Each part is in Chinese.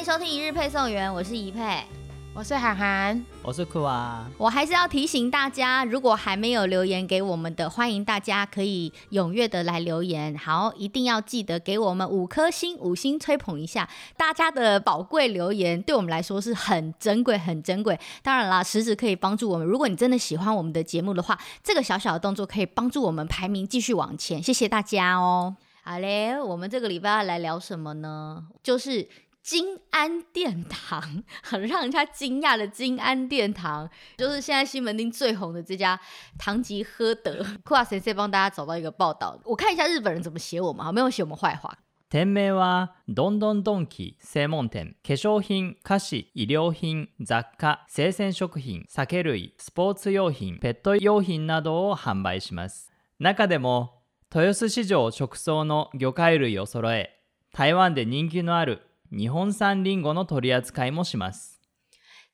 迎收听一日配送员，我是怡佩。我是涵涵，我是酷啊。我还是要提醒大家，如果还没有留言给我们的，欢迎大家可以踊跃的来留言。好，一定要记得给我们五颗星，五星吹捧一下。大家的宝贵留言对我们来说是很珍贵、很珍贵。当然啦，实质可以帮助我们。如果你真的喜欢我们的节目的话，这个小小的动作可以帮助我们排名继续往前。谢谢大家哦。好嘞，我们这个礼拜要来聊什么呢？就是。金安殿堂，很让人家惊讶的金安殿堂，就是现在西门町最红的这家唐吉诃德。酷啊先生帮大家找到一个报道，我看一下日本人怎么写我们，好，没有写我们坏话。店名はドンドンドンキ専门店，化妆品、菓子、衣料品、杂货、生鲜食品、酒类、スポーツ用品、ペット用品などを贩売します。中でも豊洲市场直送の鱼介类を揃え、台湾で人気のある。日本产リンゴの取り扱いもします。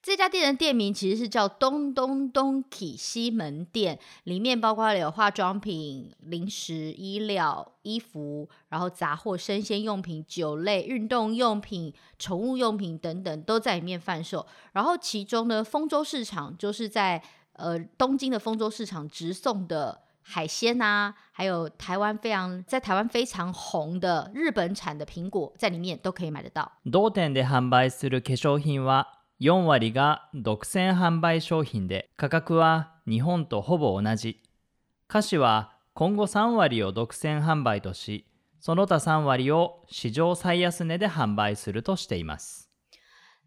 这家店的店名其实是叫东东东 key 西门店，里面包括了有化妆品、零食、衣料、衣服，然后杂货、生鲜用品、酒类、运动用品、宠物用品等等都在里面贩售。然后其中呢，丰洲市场就是在呃东京的丰洲市场直送的。 海鲜啊，还有台湾非常在台湾非常红的日本产的苹果，在里面都可以买得到。同店で贩売する化妆品は4割が独占贩売商品で、价格は日本とほぼ同じ。菓子は今后3割を独占贩売とし、その他3割を史上最安値で贩売するとしています。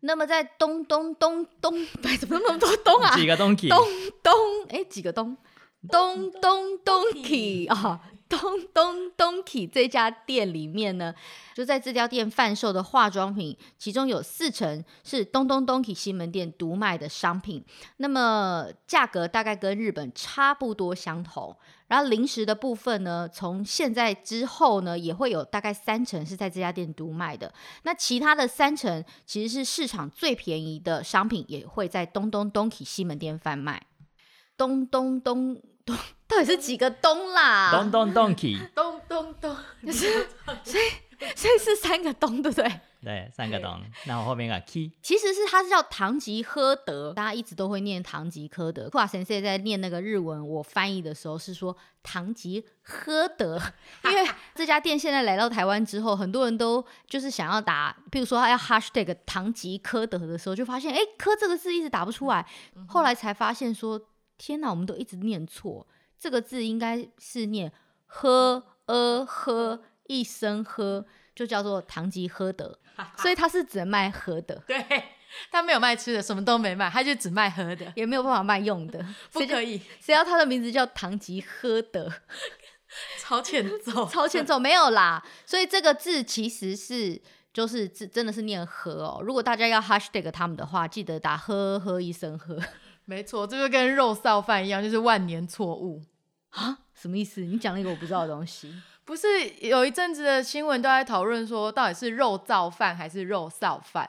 那么在东东东东，哎，怎么那么多东啊？几个东？东东，哎，几个东？东东东 key 啊，东东东 key 这家店里面呢，就在这家店贩售的化妆品，其中有四成是东东东 key 西门店独卖的商品。那么价格大概跟日本差不多相同。然后零食的部分呢，从现在之后呢，也会有大概三成是在这家店独卖的。那其他的三成其实是市场最便宜的商品，也会在东东东 key 西门店贩卖。东东东东，到底是几个东啦？东东东 key，东东东，是，所以所以是三个东，对不对？对，三个东。然后后面个 key，其实是它是叫唐吉诃德，大家一直都会念唐吉诃德。酷啊先生在念那个日文，我翻译的时候是说唐吉诃德，因为这家店现在来到台湾之后，很多人都就是想要打，比如说他要 hashtag 唐吉诃德的时候，就发现哎，科这个字一直打不出来，后来才发现说。天哪，我们都一直念错，这个字应该是念喝呃喝一声喝，就叫做唐吉诃德，所以他是只能卖喝的，对，他没有卖吃的，什么都没卖，他就只卖喝的，也没有办法卖用的，不可以。谁要他的名字叫唐吉诃德，超欠揍，超欠揍，没有啦。所以这个字其实是就是字真的是念喝哦。如果大家要 hashtag 他们的话，记得打喝喝一声喝。没错，这就跟肉臊饭一样，就是万年错误啊？什么意思？你讲了一个我不知道的东西。不是有一阵子的新闻都在讨论说，到底是肉燥饭还是肉臊饭？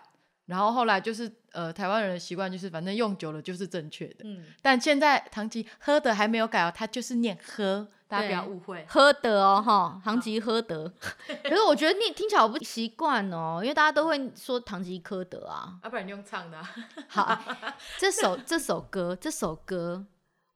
然后后来就是呃，台湾人的习惯就是反正用久了就是正确的。嗯。但现在唐吉喝的还没有改哦，他就是念喝，大家不要误会。喝的哦，哈，唐吉喝的。可是我觉得你听起来我不习惯哦，因为大家都会说唐吉诃德啊。要、啊、不然你用唱的、啊。好、啊，这首这首歌，这首歌。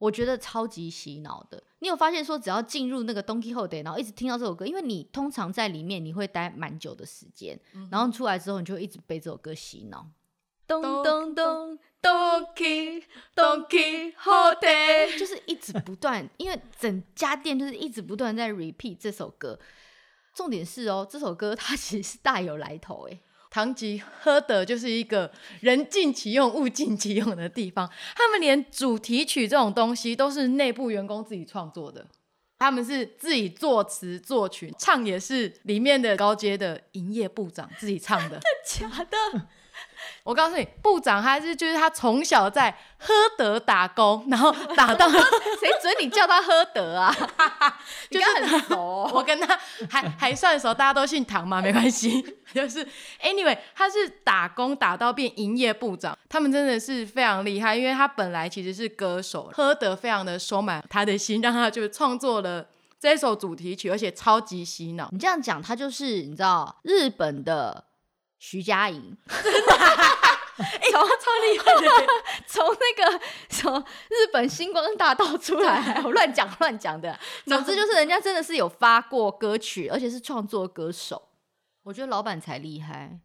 我觉得超级洗脑的。你有发现说，只要进入那个 Don Quijote，然后一直听到这首歌，因为你通常在里面你会待蛮久的时间，嗯、然后出来之后你就会一直被这首歌洗脑。咚咚咚，Don Quijote Don Quijote，就是一直不断，因为整家店就是一直不断在 repeat 这首歌。重点是哦，这首歌它其实是大有来头诶。唐吉诃德就是一个人尽其用、物尽其用的地方。他们连主题曲这种东西都是内部员工自己创作的，他们是自己作词作曲，唱也是里面的高阶的营业部长自己唱的。真的假的？我告诉你，部长还是就是他从小在喝德打工，然后打到谁准你叫他喝德啊？就是很熟，哦，我跟他还还算熟，大家都姓唐嘛，没关系。就是 anyway，他是打工打到变营业部长，他们真的是非常厉害，因为他本来其实是歌手，喝德非常的收买他的心，让他就创作了这首主题曲，而且超级洗脑。你这样讲，他就是你知道日本的。徐佳莹。哎，超厉害的！从那个从日本星光大道出来，我乱讲乱讲的。总之就是人家真的是有发过歌曲，而且是创作歌手。我觉得老板才厉害，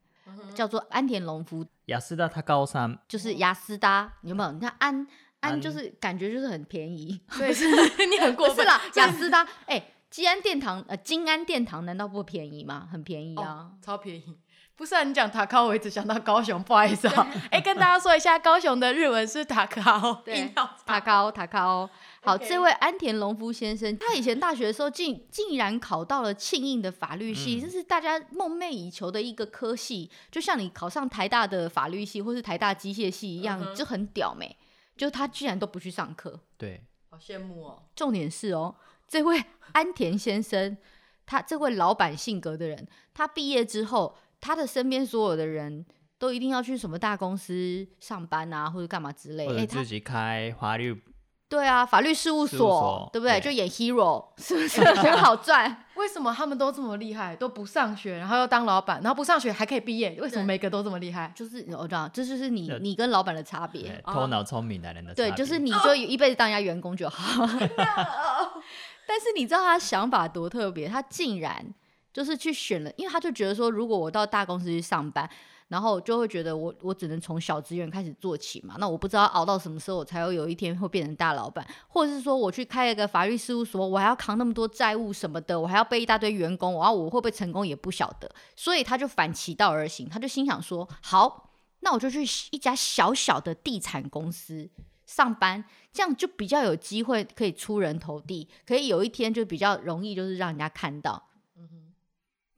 叫做安田隆夫。雅斯达他高三，就是雅斯达，有没有？你看安安就是感觉就是很便宜，对，是你很过分。是啦，雅斯达，哎，金安殿堂呃，金安殿堂难道不便宜吗？很便宜啊，超便宜。不是啊，你讲塔高，我一直想到高雄，不好意思啊。哎，跟大家说一下，高雄的日文是塔高，对，塔高，塔高。好，Okay. 这位安田隆夫先生，他以前大学的时候竟竟然考到了庆应的法律系，这、嗯、是大家梦寐以求的一个科系，就像你考上台大的法律系或是台大机械系一样，嗯、就很屌没？就他居然都不去上课，对，好羡慕哦。重点是哦，这位安田先生，他这位老板性格的人，他毕业之后。他的身边所有的人都一定要去什么大公司上班啊，或者干嘛之类的。或者自己开法律、欸。对啊，法律事务所，对不对？对，就演 hero，是不是很好赚？为什么他们都这么厉害，都不上学，然后又当老板，然后不上学还可以毕业？为什么每个都这么厉害？就是我知道，这就是你你跟老板的差别。头脑聪明的人的。对，就是你就一辈子当人家员工就好。但是你知道他想法多特别，他竟然。就是去选了，因为他就觉得说，如果我到大公司去上班，然后就会觉得我我只能从小职员开始做起嘛。那我不知道熬到什么时候，我才会有一天会变成大老板，或者是说我去开一个法律事务所，我还要扛那么多债务什么的，我还要背一大堆员工，然后我会不会成功也不晓得。所以他就反其道而行，他就心想说，好，那我就去一家小小的地产公司上班，这样就比较有机会可以出人头地，可以有一天就比较容易，就是让人家看到。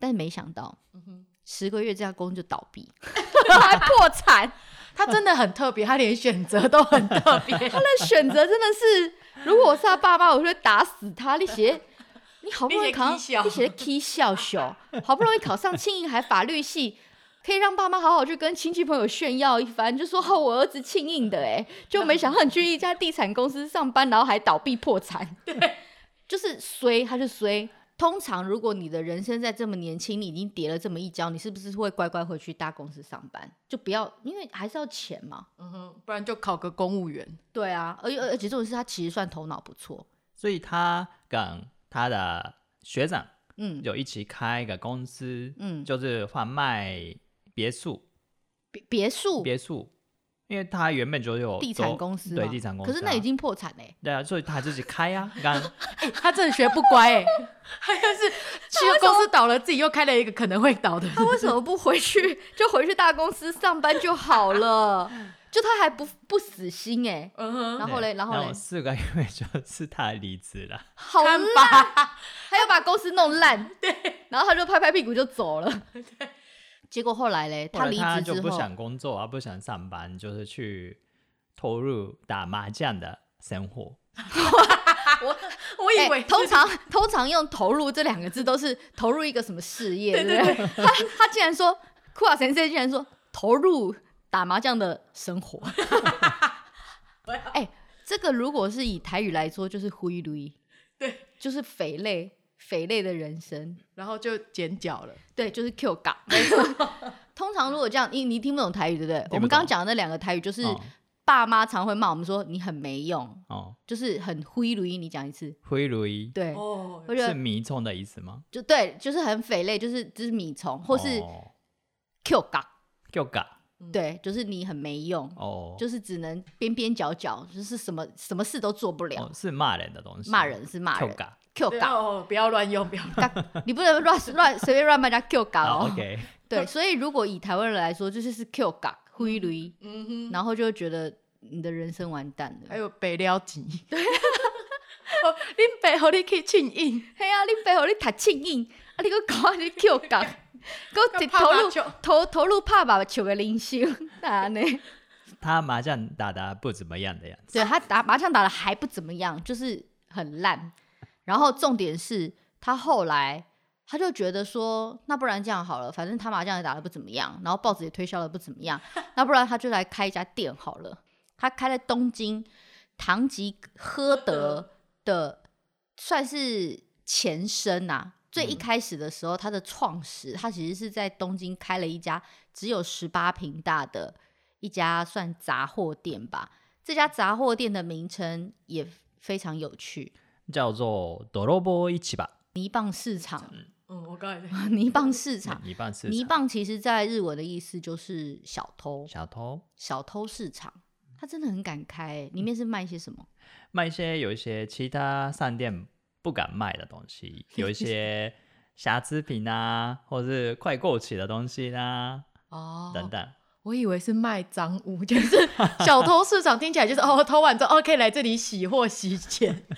但是没想到，嗯、哼十个月这家公司就倒闭，还破产。他真的很特别，他连选择都很特别。他的选择真的是，如果我是他爸爸，我就会打死他。你写，你好不容易考上，你写的 K 笑笑，好不容易考上庆应海法律系，可以让爸妈好好去跟亲戚朋友炫耀一番，就说哦，我儿子庆应的，哎，就没想到你去一家地产公司上班，然后还倒闭破产。对，就是衰，他就衰。通常，如果你的人生在这么年轻，你已经跌了这么一跤，你是不是会乖乖回去大公司上班？就不要，因为还是要钱嘛。嗯哼，不然就考个公务员。对啊，而而且这种事他其实算头脑不错，所以他跟他的学长，嗯，就一起开一个公司，嗯，就是贩卖别墅，别别墅，别墅。因为他原本就有地产公司，对地产公司，可是那已经破产嘞。对啊，所以他自己开啊。刚，哎，他真的学不乖哎，他就是去公司倒了，自己又开了一个可能会倒的。他为什么不回去，就回去大公司上班就好了？就他还不不死心哎。嗯。然后嘞，然后嘞，四个月就 是他离职了。好烂，他要把公司弄烂。对。然后他就拍拍屁股就走了。对。结果后来嘞，他离职之后，他就不想工作，而不想上班，就是去投入打麻将的生活。我我以为、欸、通常通常用“投入”这两个字都是投入一个什么事业，对不对？对对他他竟然说库瓦先生竟然说投入打麻将的生活。哎、欸，这个如果是以台语来说，就是灰驴，对，就是肥类。匪类的人生，然后就剪脚了。对，就是 Q 港。通常如果这样，你你听不懂台语，对不对？我们刚刚讲的那两个台语，就是爸妈常会骂我们说你很没用，哦，就是很灰驴。你讲一次，灰驴。对，哦，是米虫的意思吗？就对，就是很匪类，就是就是米虫，或是 Q 港，Q 港。对，就是你很没用，哦，就是只能边边角角，就是什么什么事都做不了。是骂人的东西，骂人是骂人。Q 港，不要乱用，不要乱，你不能乱乱随便乱骂人家 Q 港哦。OK，对，所以如果以台湾人来说，就是是 Q 港灰驴，嗯哼，然后就会觉得你的人生完蛋了。还有北了级，对，恁北和你去庆应，嘿啊，恁北和你读庆应，啊，你个搞你 Q 港，个投入投投入拍麻将的人生，哪呢？他麻将打的不怎么样的样子，对他打麻将打的还不怎么样，就是很烂。然后重点是他后来他就觉得说，那不然这样好了，反正他麻将也打得不怎么样，然后报纸也推销的不怎么样，那不然他就来开一家店好了。他开在东京唐吉诃德的，算是前身呐、啊。最一开始的时候，他的创始他其实是在东京开了一家只有十八坪大的一家算杂货店吧。这家杂货店的名称也非常有趣，叫做“泥棒市场”。泥棒市场。嗯，我刚才 泥棒市场，泥棒市场，泥棒其实在日文的意思就是小偷，小偷，小偷市场，他真的很敢开，里面是卖一些什么？卖一些有一些其他商店不敢卖的东西，有一些瑕疵品啊，或者是快过期的东西啊，哦，等等。我以为是卖赃物，就是小偷市场，听起来就是哦，偷完之后哦，可以来这里洗货洗钱。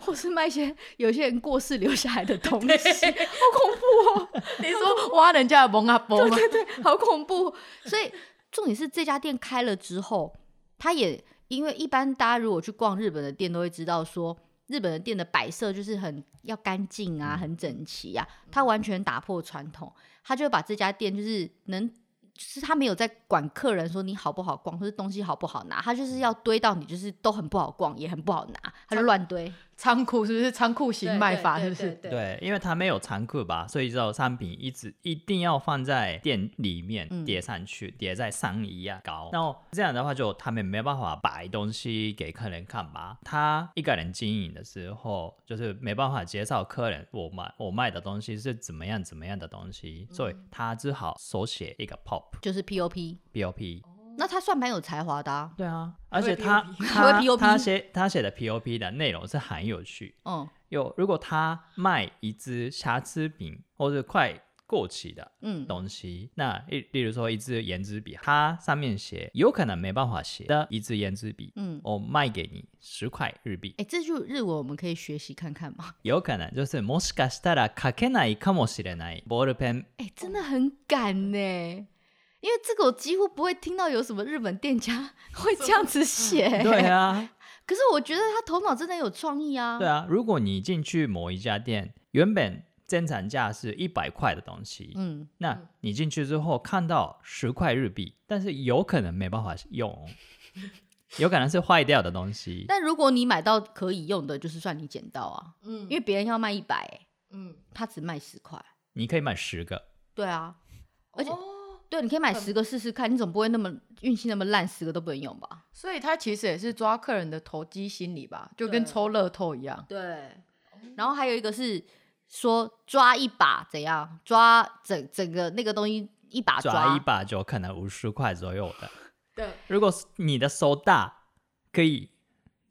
或是卖一些有些人过世留下来的东西，好恐怖哦！你说挖人家的蒙阿波吗？对对对，好恐怖。所以重点是这家店开了之后，他也因为一般大家如果去逛日本的店，都会知道说日本的店的摆设就是很要干净啊，很整齐啊。他完全打破传统，他就把这家店就是能。就是他没有在管客人说你好不好逛，或者东西好不好拿，他就是要堆到你就是都很不好逛，也很不好拿，他就乱堆。仓库是不是仓库型卖法？是不是？对，因为他没有仓库吧，所以这种商品一直一定要放在店里面叠上去，叠、嗯、在上衣啊高。然后这样的话，就他们没办法摆东西给客人看吧。他一个人经营的时候，就是没办法介绍客人我卖我卖的东西是怎么样怎么样的东西，所以他只好手写一个 POP，就是 POP POP。那他算蛮有才华的啊。对啊，而且他他他写他写的 POP 的内容是很有趣。嗯，有如果他卖一支瑕疵品或者快过期的嗯东西，嗯、那例例如说一支颜值笔，它上面写有可能没办法写的一支颜值笔，嗯，我卖给你十块日币。哎，这句日文我们可以学习看看吗？有可能就是もしかしたら书けないかもしれないボールペン。哎，真的很敢呢。 因为这个我几乎不会听到有什么日本店家 会这样子写。对啊，可是我觉得他头脑真的有创意啊。对啊，如果你进去某一家店，原本正常价是一百块的东西，嗯，那你进去之后看到十块日币，但是有可能没办法用，有可能是坏掉的东西。但如果你买到可以用的，就是算你捡到啊，嗯，因为别人要卖一百，嗯，他只卖十块，你可以买十个。对啊，而且。哦对，你可以买十个试试看，你总不会那么运气那么烂，十个都不能用吧？所以他其实也是抓客人的投机心理吧，就跟抽乐透一样。对，然后还有一个是说抓一把怎样？抓整整个那个东西一把抓，抓一把就可能五十块左右的。对，如果你的手大，可以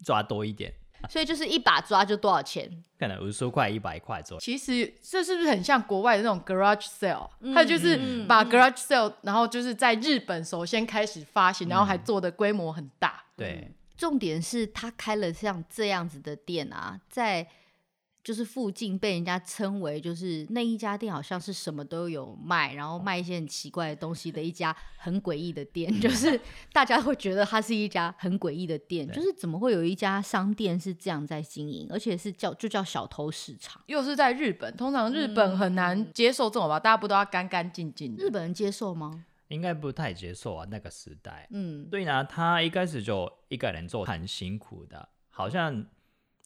抓多一点。所以就是一把抓就多少钱？可能五十块、一百块左右。其实这是不是很像国外的那种 garage sale？它、嗯、就是把 garage sale，然后就是在日本首先开始发行，嗯、然后还做的规模很大。对，重点是他开了像这样子的店啊，在。就是附近被人家称为，就是那一家店好像是什么都有卖，然后卖一些很奇怪的东西的一家 很诡异的店，就是大家会觉得它是一家很诡异的店，就是怎么会有一家商店是这样在经营，而且是叫就叫小偷市场，又是在日本，通常日本很难接受这种吧，大家不都要干干净净的？日本人接受吗？应该不太接受啊，那个时代。嗯，对呢，他一开始就一个人做很辛苦的，好像。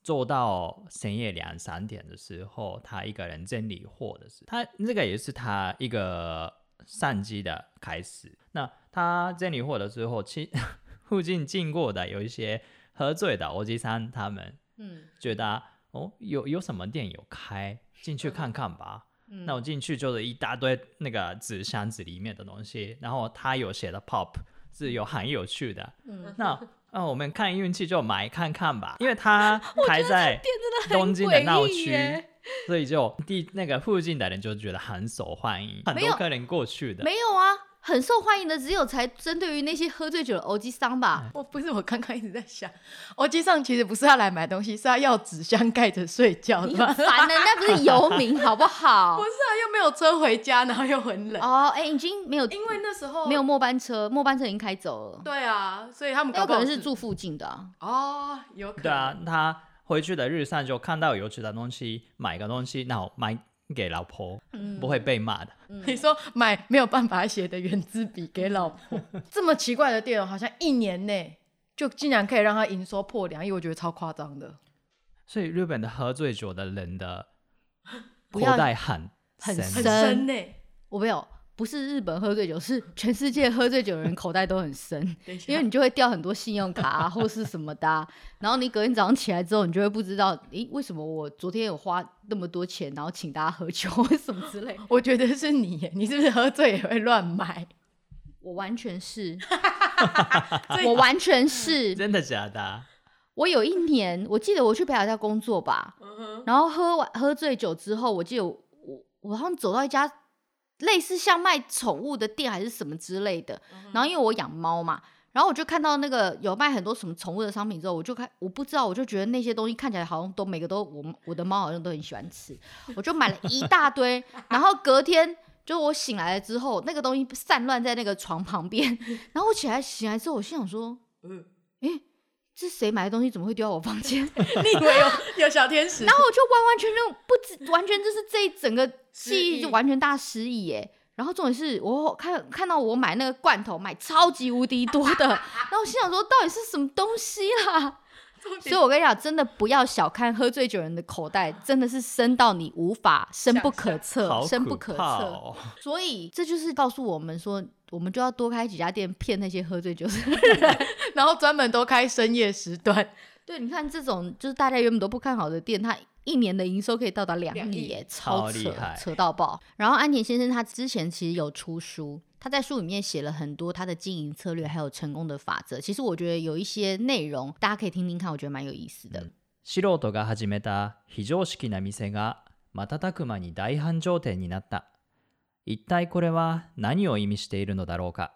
做到深夜两三点的时候，他一个人整理货的时候，他这个也是他一个善机的开始。那他整理货的时候，其 附近经过的有一些喝醉的欧吉桑，他们嗯觉得哦有有什么店有开，进去看看吧。嗯、那我进去就是一大堆那个纸箱子里面的东西，然后他有写的 pop 是有很有趣的。嗯，那。那、哦、我们看运气就买看看吧，因为它开在东京的闹区，所以就地那个附近的人就觉得很受欢迎，很多客人过去的。没有啊。很受欢迎的只有才针对于那些喝醉酒的欧吉桑吧？我不是，我刚刚一直在想，欧吉桑其实不是要来买东西，是他要纸箱盖着睡觉的。你烦了，那不是游民好不好？不是啊，又没有车回家，然后又很冷。哦，哎，已经没有，因为那时候没有末班车，末班车已经开走了。对啊，所以他们有可能是住附近的啊。哦，有可能。对啊，他回去的日上就看到有趣的东西，买个东西，然后买。给老婆，嗯、不会被骂的。嗯、你说买没有办法写的原子笔给老婆，这么奇怪的店，好像一年内就竟然可以让他营收破两亿，我觉得超夸张的。所以日本的喝醉酒的人的口袋很很深呢。我没有。不是日本喝醉酒，是全世界喝醉酒的人口袋都很深，因为你就会掉很多信用卡啊，或是什么的啊。然后你隔天早上起来之后，你就会不知道，诶，为什么我昨天有花那么多钱，然后请大家喝酒，为什么之类？我觉得是你，你是不是喝醉也会乱买？我完全是，我完全是，真的假的？我有一年，我记得我去北海道工作吧，然后喝完喝醉酒之后，我记得我我好像走到一家类似像卖宠物的店还是什么之类的，然后因为我养猫嘛，然后我就看到那个有卖很多什么宠物的商品之后，我就看我不知道，我就觉得那些东西看起来好像都每个都我我的猫好像都很喜欢吃，我就买了一大堆，然后隔天就我醒来了之后，那个东西散乱在那个床旁边，然后我起来醒来之后，我心想说，嗯，诶。是谁买的东西？怎么会丢到我房间？你以为有有小天使？然后我就完完全全不知，完全就是这一整个记忆就完全大失忆耶。然后重点是我看看到我买那个罐头买超级无敌多的，然后我心想说到底是什么东西啦？所以我跟你讲，真的不要小看喝醉酒人的口袋，真的是深到你无法深不可测，深不可测。哦、所以这就是告诉我们说。我们就要多开几家店骗那些喝醉酒的人，然后专门都开深夜时段。对，你看这种就是大家原本都不看好的店，它一年的营收可以到达两亿耶，超扯，扯到爆。然后安田先生他之前其实有出书，他在书里面写了很多他的经营策略，还有成功的法则。其实我觉得有一些内容大家可以听听看，我觉得蛮有意思的。素人が始めた非常识な店が瞬く间に大繁盛店になった。一体これは何を意味しているのだろうか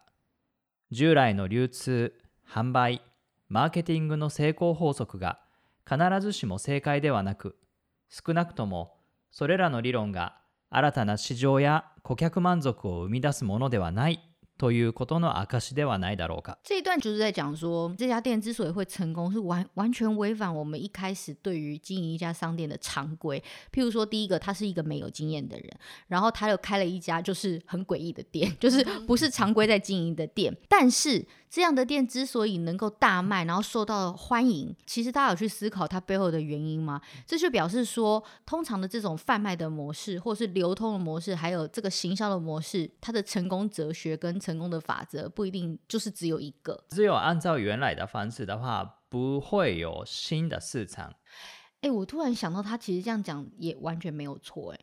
従来の流通、贩売、マーケティングの成功法则が必ずしも正解ではなく、少なくともそれらの理论が新たな市场や顾客满足を生み出すものではないということの证ではないだろうか。这一段就是在讲说，这家店之所以会成功，是完完全违反我们一开始对于经营一家商店的常规。譬如说，第一个，他是一个没有经验的人，然后他又开了一家就是很诡异的店，就是不是常规在经营的店，但是。 这样的店之所以能够大卖，然后受到欢迎，其实大家有去思考它背后的原因吗？这就表示说，通常的这种贩卖的模式，或是流通的模式，还有这个行销的模式，它的成功哲学跟成功的法则不一定就是只有一个。只有按照原来的方式的话，不会有新的市场。哎，我突然想到，他其实这样讲也完全没有错。哎，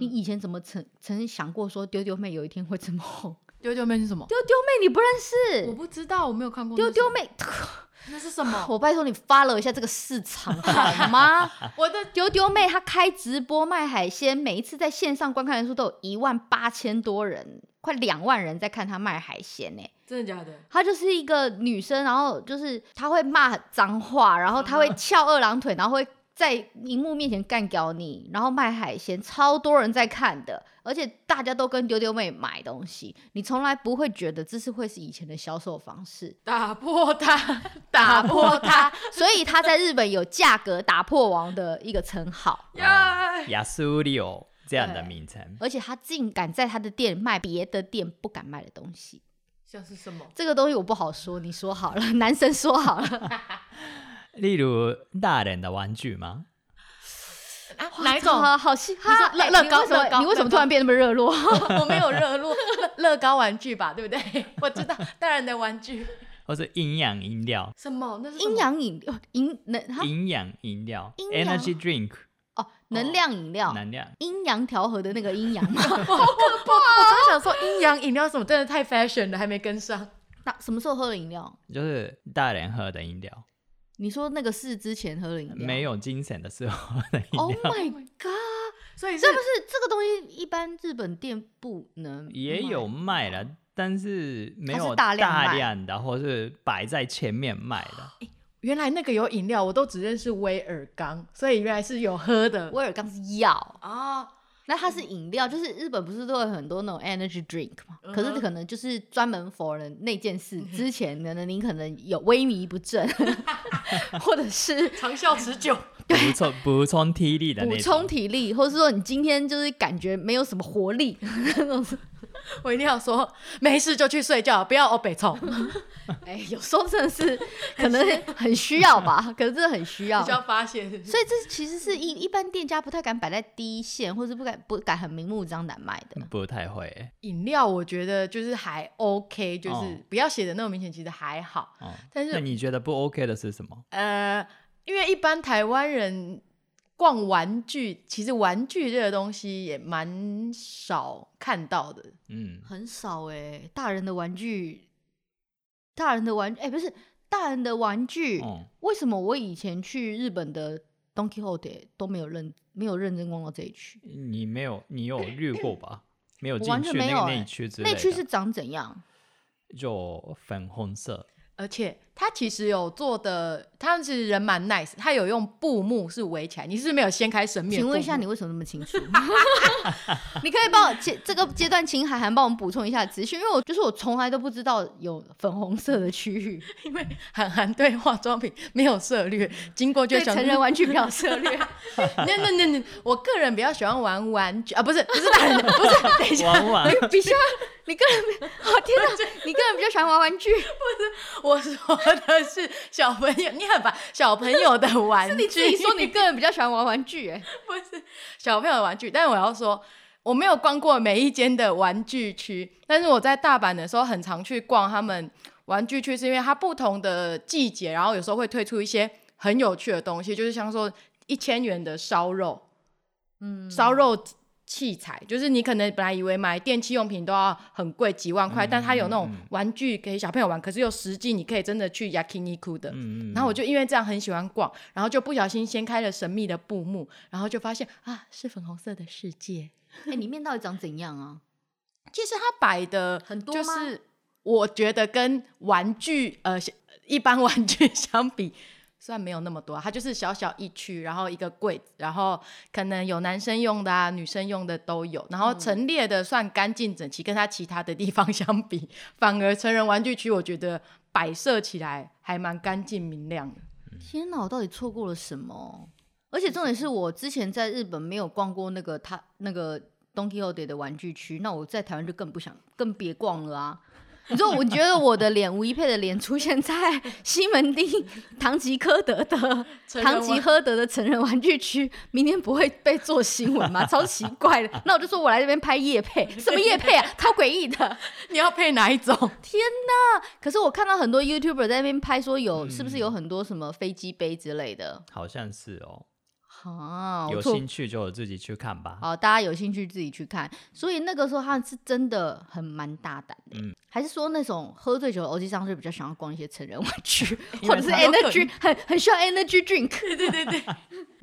你以前怎么曾曾经想过说丢丢妹有一天会这么红？丢丢妹是什么？丢丢妹你不认识？我不知道，我没有看过。丢丢妹，那是什么？我拜托你 follow 一下这个市场好吗？我的丢丢妹她开直播卖海鲜，每一次在线上观看人数都有一万八千多人，快两万人在看她卖海鲜呢。真的假的？她就是一个女生，然后就是她会骂脏话，然后她会翘二郎腿，然后会。在荧幕面前干掉你，然后卖海鲜，超多人在看的，而且大家都跟丢丢妹买东西，你从来不会觉得这是会是以前的销售方式，打破它，打破它，所以他在日本有价格打破王的一个称号，亚苏利欧这样的名称，而且他竟敢在他的店卖别的店不敢卖的东西，像是什么？这个东西我不好说，你说好了，男生说好了。例如大人的玩具吗？啊，哪一种？好好细，哈，乐乐高什么？你为什么突然变那么热络？我没有热络，乐高玩具吧，对不对？我知道大人的玩具，或是营养饮料？什么？那是营养饮料？营能？营养饮料？Energy drink？哦，能量饮料？能量？阴阳调和的那个阴阳吗？好可怕！我刚想说阴阳饮料什么，真的太 fashion 了，还没跟上。那什么时候喝的饮料？就是大人喝的饮料。你说那个是之前喝的饮料，没有精神的时候的饮料。Oh my god！所以是不是这个东西一般日本店不能也有卖了，但是没有大量的，或是摆在前面卖的。欸，原来那个有饮料，我都只认识威尔刚，所以原来是有喝的。威尔刚是药啊。那它是饮料，就是日本不是都有很多那种 energy drink 嘛？可是可能就是专门 for 的那件事。之前可能您可能有萎靡不振，或者是长效持久，补充补充体力的。补充体力，或者是说你今天就是感觉没有什么活力，那种我一定要说，没事就去睡觉，不要欧北冲。哎、欸，有时候真的是可能很需要吧，可能真的很需要，需要发现。所以这其实是一一般店家不太敢摆在第一线，或是不敢不敢很明目张胆卖的。不太会。饮料我觉得就是还 OK，就是不要写的那么明显，其实还好。哦、但是那你觉得不 OK 的是什么？呃，因为一般台湾人。逛玩具，其实玩具这个东西也蛮少看到的，嗯，很少哎、欸。大人的玩具，大人的玩具，哎、欸，不是大人的玩具，嗯、为什么我以前去日本的 Donkey h o l e 都没有认没有认真逛到这一区？你没有，你有略过吧？没有进去完全没有、欸、那一区之类的。那区是长怎样？就粉红色。而且他其实有做的，他其实人蛮 nice，他有用布幕是围起来。你是不是没有掀开神面？请问一下，你为什么那么清楚？你可以帮我阶这个阶段，请海涵帮我们补充一下资讯，因为我就是我从来都不知道有粉红色的区域，因为涵涵对化妆品没有涉略，经过就想成人玩具比较涉略。那那那那，我个人比较喜欢玩玩具啊，不是不是大人，不是等一下，玩玩比较你个人，哦天哪，你个人比较喜欢玩玩具，不是。我说的是小朋友，你很烦小朋友的玩具。是你自己说你个人比较喜欢玩玩具，哎，不是小朋友的玩具。但是我要说，我没有逛过每一间的玩具区，但是我在大阪的时候很常去逛他们玩具区，是因为它不同的季节，然后有时候会推出一些很有趣的东西，就是像说一千元的烧肉，嗯，烧肉。器材就是你可能本来以为买电器用品都要很贵几万块，嗯、但它有那种玩具给小朋友玩，嗯、可是又实际你可以真的去 Yakiniku 的。嗯、然后我就因为这样很喜欢逛，然后就不小心掀开了神秘的布幕，然后就发现啊，是粉红色的世界。哎、欸，里面到底长怎样啊？其实它摆的很多，就是我觉得跟玩具呃一般玩具相比。算没有那么多，它就是小小一区，然后一个柜子，然后可能有男生用的啊，女生用的都有，然后陈列的算干净整齐，跟它其他的地方相比，反而成人玩具区我觉得摆设起来还蛮干净明亮的。天哪，我到底错过了什么？而且重点是我之前在日本没有逛过那个他那个 Don Quijote 的玩具区，那我在台湾就更不想，更别逛了啊。你说，我觉得我的脸，吴一佩的脸出现在西门町唐吉诃德的唐吉诃德的成人玩具区，明天不会被做新闻吗？超奇怪的。那我就说我来这边拍夜配，什么夜配啊？超诡异的。你要配哪一种？天哪！可是我看到很多 YouTuber 在那边拍，说有是不是有很多什么飞机杯之类的？好像是哦。啊，有兴趣就自己去看吧。好，大家有兴趣自己去看。所以那个时候他是真的很蛮大胆的。嗯，还是说那种喝醉酒的欧吉桑是比较想要逛一些成人玩具，或者是 energy 很很需要 energy drink。对对对对。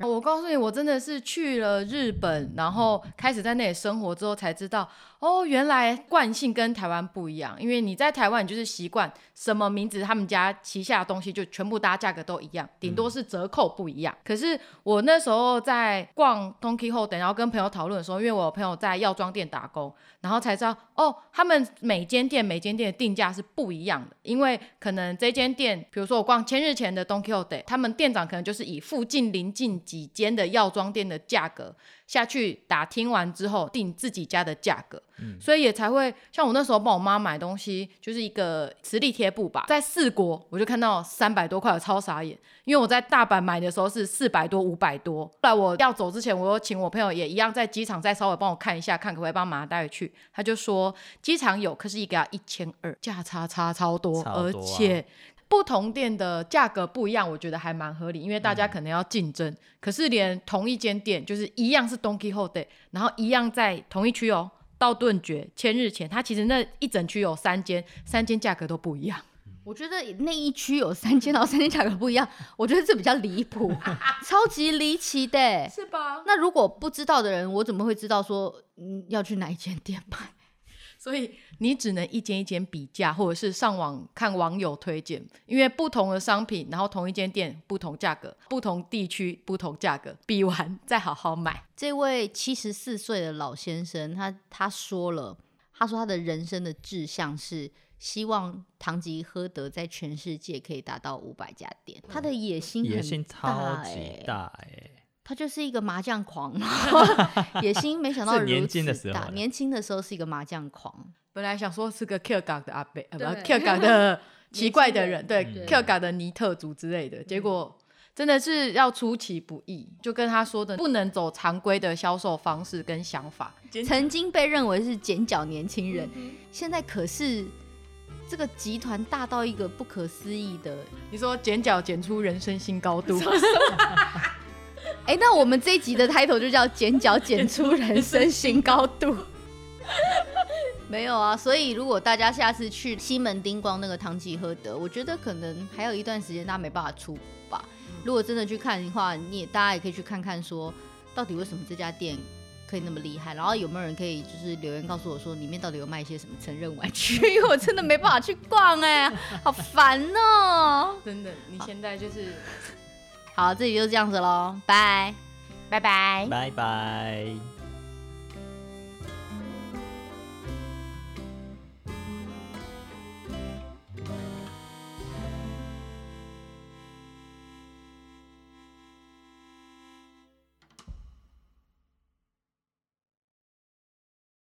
我告诉你，我真的是去了日本，然后开始在那里生活之后才知道，哦，原来惯性跟台湾不一样。因为你在台湾，你就是习惯什么名字，他们家旗下的东西就全部大家价格都一样，顶多是折扣不一样。嗯、可是我那时候在逛 Don Quijote，然后跟朋友讨论的时候，因为我朋友在药妆店打工，然后才知道，哦，他们每间店每间店的定价是不一样的。因为可能这间店，比如说我逛千日前的 Don Quijote，他们店长可能就是以附近邻近。几间的药妆店的价格下去打听完之后定自己家的价格，嗯，所以也才会像我那时候帮我妈买东西，就是一个磁力贴布吧，在四国我就看到三百多块，我超傻眼，因为我在大阪买的时候是四百多五百多。后来我要走之前，我又请我朋友也一样在机场再稍微帮我看一下，看可不可以帮妈带回去。他就说机场有，可是一个要一千二，价差差超多，超多啊，而且。不同店的价格不一样，我觉得还蛮合理，因为大家可能要竞争。嗯、可是连同一间店，就是一样是 Donkey h o Day，然后一样在同一区哦，道顿觉、千日前，它其实那一整区有三间，三间价格都不一样。我觉得那一区有三间，然后三间价格不一样，我觉得这比较离谱，超级离奇的，是吧？那如果不知道的人，我怎么会知道说嗯要去哪一间店买？所以你只能一间一间比价，或者是上网看网友推荐，因为不同的商品，然后同一间店不同价格，不同地区不同价格，比完 再好好买。这位七十四岁的老先生，他他说了，他说他的人生的志向是希望唐吉诃德在全世界可以达到五百家店，他的野心很大，欸，野心超级大哎，欸。他就是一个麻将狂，野心没想到如此大。年轻的时候，年轻的时候是一个麻将狂。本来想说是个 Q 港的阿伯，不对 Q 港的 奇怪的人，对对 Q 港的尼特族之类的。结果真的是要出其不意，就跟他说的，不能走常规的销售方式跟想法。曾经被认为是剪脚年轻人，现在可是这个集团大到一个不可思议的。你说剪角剪出人生新高度。哎、欸，那我们这一集的 title 就叫“剪角剪出人生新高度”。没有啊，所以如果大家下次去西门町逛那个唐吉诃德，我觉得可能还有一段时间大家没办法出吧。如果真的去看的话，你也大家也可以去看看，说到底为什么这家店可以那么厉害，然后有没有人可以就是留言告诉我说里面到底有卖一些什么成人玩具，因为我真的没办法去逛哎、欸，好烦哦、喔。真的，你现在就是。好，这里就这样子喽，拜拜拜。拜拜。